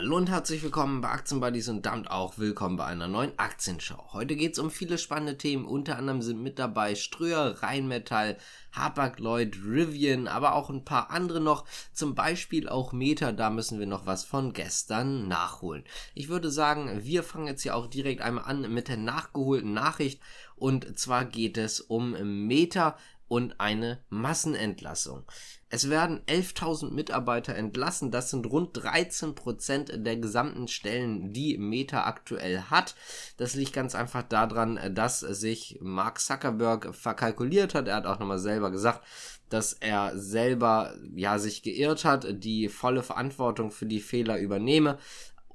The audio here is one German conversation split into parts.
Hallo und herzlich willkommen bei Aktienbuddies und damit auch willkommen bei einer neuen Aktienschau. Heute geht es um viele spannende Themen, unter anderem sind mit dabei Ströer, Rheinmetall, Hapag-Lloyd, Rivian, aber auch ein paar andere noch, zum Beispiel auch Meta, da müssen wir noch was von gestern nachholen. Ich würde sagen, wir fangen jetzt hier auch direkt einmal an mit der nachgeholten Nachricht und zwar geht es um Meta und eine Massenentlassung. Es werden 11.000 Mitarbeiter entlassen. Das sind rund 13 Prozent der gesamten Stellen, die Meta aktuell hat. Das liegt ganz einfach daran, dass sich Mark Zuckerberg verkalkuliert hat. Er hat auch nochmal selber gesagt, dass er selber ja sich geirrt hat, die volle Verantwortung für die Fehler übernehme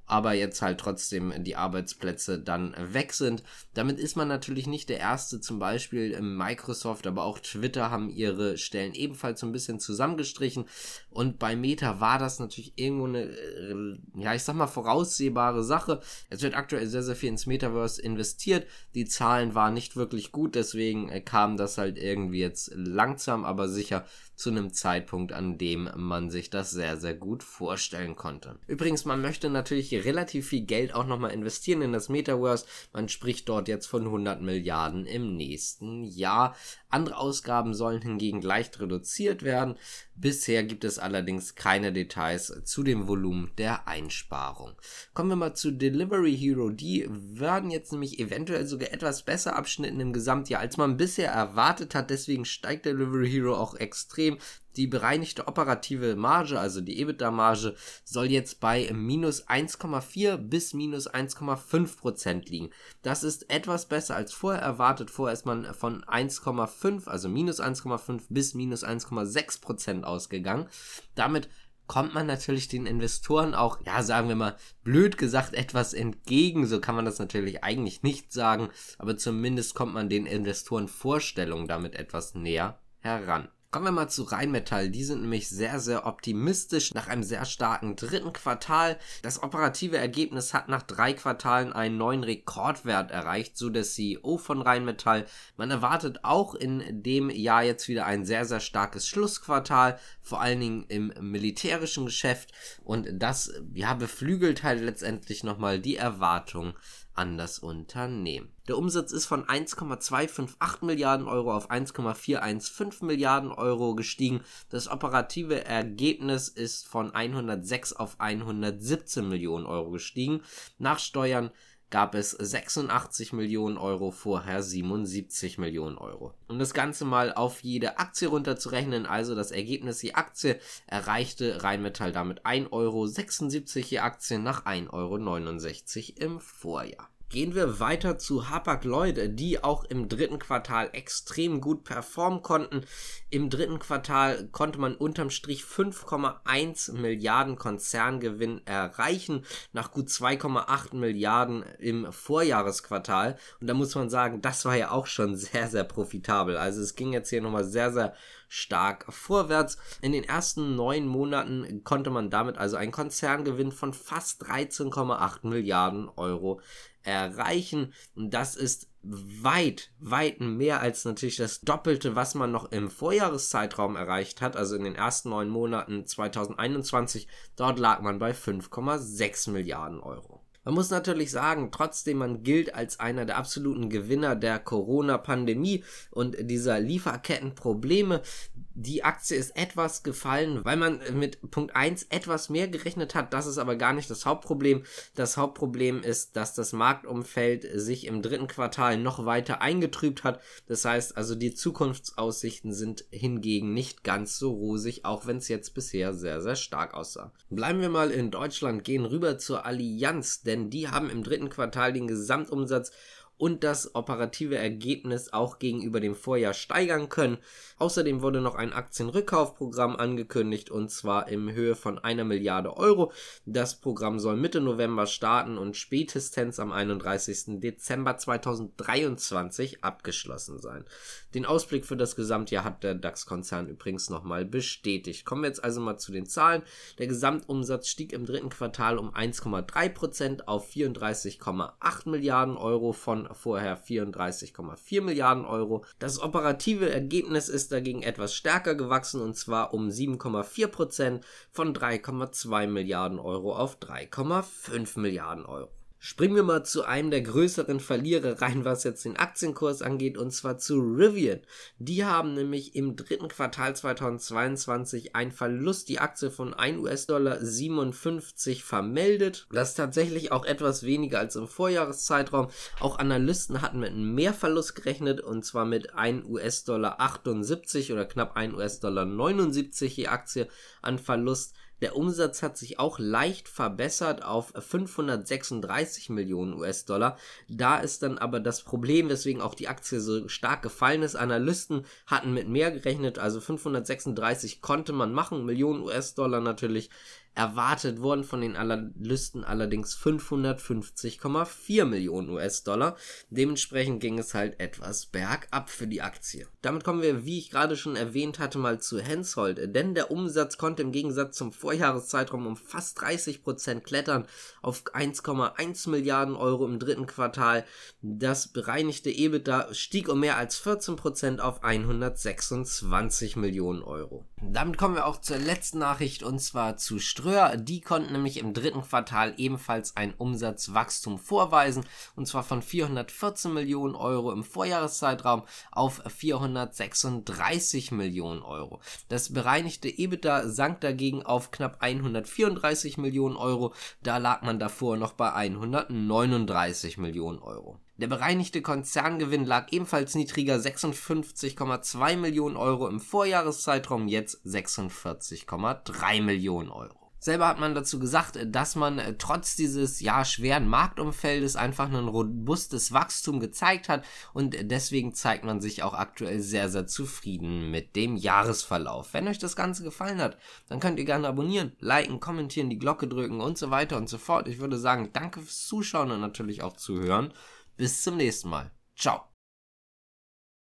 aber jetzt halt trotzdem die Arbeitsplätze dann weg sind. Damit ist man natürlich nicht der Erste, zum Beispiel Microsoft, aber auch Twitter haben ihre Stellen ebenfalls so ein bisschen zusammengestrichen und bei Meta war das natürlich irgendwo eine, äh, ja ich sag mal voraussehbare Sache. Es wird aktuell sehr, sehr viel ins Metaverse investiert, die Zahlen waren nicht wirklich gut, deswegen äh, kam das halt irgendwie jetzt langsam, aber sicher zu einem Zeitpunkt, an dem man sich das sehr, sehr gut vorstellen konnte. Übrigens, man möchte natürlich relativ viel Geld auch nochmal investieren in das Metaverse. Man spricht dort jetzt von 100 Milliarden im nächsten Jahr. Andere Ausgaben sollen hingegen leicht reduziert werden. Bisher gibt es allerdings keine Details zu dem Volumen der Einsparung. Kommen wir mal zu Delivery Hero. Die werden jetzt nämlich eventuell sogar etwas besser abschnitten im Gesamtjahr, als man bisher erwartet hat. Deswegen steigt Delivery Hero auch extrem. Die bereinigte operative Marge, also die EBITDA-Marge, soll jetzt bei minus 1,4 bis minus 1,5 Prozent liegen. Das ist etwas besser als vorher erwartet. Vorher ist man von 1,5, also minus 1,5 bis minus 1,6 Prozent ausgegangen. Damit kommt man natürlich den Investoren auch, ja, sagen wir mal, blöd gesagt, etwas entgegen. So kann man das natürlich eigentlich nicht sagen, aber zumindest kommt man den Investoren Vorstellungen damit etwas näher heran. Kommen wir mal zu Rheinmetall. Die sind nämlich sehr, sehr optimistisch nach einem sehr starken dritten Quartal. Das operative Ergebnis hat nach drei Quartalen einen neuen Rekordwert erreicht, so der CEO von Rheinmetall. Man erwartet auch in dem Jahr jetzt wieder ein sehr, sehr starkes Schlussquartal, vor allen Dingen im militärischen Geschäft. Und das, ja, beflügelt halt letztendlich nochmal die Erwartung an das Unternehmen. Der Umsatz ist von 1,258 Milliarden Euro auf 1,415 Milliarden Euro gestiegen. Das operative Ergebnis ist von 106 auf 117 Millionen Euro gestiegen. Nach Steuern gab es 86 Millionen Euro, vorher 77 Millionen Euro. Um das Ganze mal auf jede Aktie runterzurechnen, also das Ergebnis je Aktie, erreichte Rheinmetall damit 1,76 Euro je Aktie nach 1,69 Euro im Vorjahr. Gehen wir weiter zu Hapag-Lloyd, die auch im dritten Quartal extrem gut performen konnten. Im dritten Quartal konnte man unterm Strich 5,1 Milliarden Konzerngewinn erreichen, nach gut 2,8 Milliarden im Vorjahresquartal. Und da muss man sagen, das war ja auch schon sehr, sehr profitabel. Also es ging jetzt hier nochmal sehr, sehr stark vorwärts. In den ersten neun Monaten konnte man damit also einen Konzerngewinn von fast 13,8 Milliarden Euro erreichen. Und das ist weit, weit mehr als natürlich das Doppelte, was man noch im Vorjahreszeitraum erreicht hat, also in den ersten neun Monaten 2021. Dort lag man bei 5,6 Milliarden Euro. Man muss natürlich sagen, trotzdem, man gilt als einer der absoluten Gewinner der Corona-Pandemie und dieser Lieferkettenprobleme. Die Aktie ist etwas gefallen, weil man mit Punkt 1 etwas mehr gerechnet hat. Das ist aber gar nicht das Hauptproblem. Das Hauptproblem ist, dass das Marktumfeld sich im dritten Quartal noch weiter eingetrübt hat. Das heißt also, die Zukunftsaussichten sind hingegen nicht ganz so rosig, auch wenn es jetzt bisher sehr, sehr stark aussah. Bleiben wir mal in Deutschland, gehen rüber zur Allianz, denn die haben im dritten Quartal den Gesamtumsatz und das operative Ergebnis auch gegenüber dem Vorjahr steigern können. Außerdem wurde noch ein Aktienrückkaufprogramm angekündigt und zwar im Höhe von einer Milliarde Euro. Das Programm soll Mitte November starten und spätestens am 31. Dezember 2023 abgeschlossen sein. Den Ausblick für das Gesamtjahr hat der DAX-Konzern übrigens nochmal bestätigt. Kommen wir jetzt also mal zu den Zahlen. Der Gesamtumsatz stieg im dritten Quartal um 1,3% auf 34,8 Milliarden Euro von vorher 34,4 Milliarden Euro. Das operative Ergebnis ist dagegen etwas stärker gewachsen und zwar um 7,4 Prozent von 3,2 Milliarden Euro auf 3,5 Milliarden Euro. Springen wir mal zu einem der größeren Verlierer rein, was jetzt den Aktienkurs angeht, und zwar zu Rivian. Die haben nämlich im dritten Quartal 2022 einen Verlust, die Aktie von 1 US-Dollar 57 vermeldet. Das ist tatsächlich auch etwas weniger als im Vorjahreszeitraum. Auch Analysten hatten mit einem Mehrverlust gerechnet, und zwar mit 1 US-Dollar 78 oder knapp 1 US-Dollar 79 die Aktie an Verlust. Der Umsatz hat sich auch leicht verbessert auf 536 Millionen US-Dollar. Da ist dann aber das Problem, weswegen auch die Aktie so stark gefallen ist. Analysten hatten mit mehr gerechnet, also 536 konnte man machen, Millionen US-Dollar natürlich Erwartet wurden von den Analysten allerdings 550,4 Millionen US-Dollar. Dementsprechend ging es halt etwas bergab für die Aktie. Damit kommen wir, wie ich gerade schon erwähnt hatte, mal zu Hensoldt, denn der Umsatz konnte im Gegensatz zum Vorjahreszeitraum um fast 30 Prozent klettern auf 1,1 Milliarden Euro im dritten Quartal. Das bereinigte EBITDA stieg um mehr als 14 Prozent auf 126 Millionen Euro. Damit kommen wir auch zur letzten Nachricht und zwar zu Ströer. Die konnten nämlich im dritten Quartal ebenfalls ein Umsatzwachstum vorweisen und zwar von 414 Millionen Euro im Vorjahreszeitraum auf 436 Millionen Euro. Das bereinigte EBITDA sank dagegen auf knapp 134 Millionen Euro. Da lag man davor noch bei 139 Millionen Euro. Der bereinigte Konzerngewinn lag ebenfalls niedriger 56,2 Millionen Euro im Vorjahreszeitraum, jetzt 46,3 Millionen Euro. Selber hat man dazu gesagt, dass man äh, trotz dieses ja schweren Marktumfeldes einfach ein robustes Wachstum gezeigt hat und deswegen zeigt man sich auch aktuell sehr, sehr zufrieden mit dem Jahresverlauf. Wenn euch das Ganze gefallen hat, dann könnt ihr gerne abonnieren, liken, kommentieren, die Glocke drücken und so weiter und so fort. Ich würde sagen, danke fürs Zuschauen und natürlich auch zuhören. Bis zum nächsten Mal. Ciao.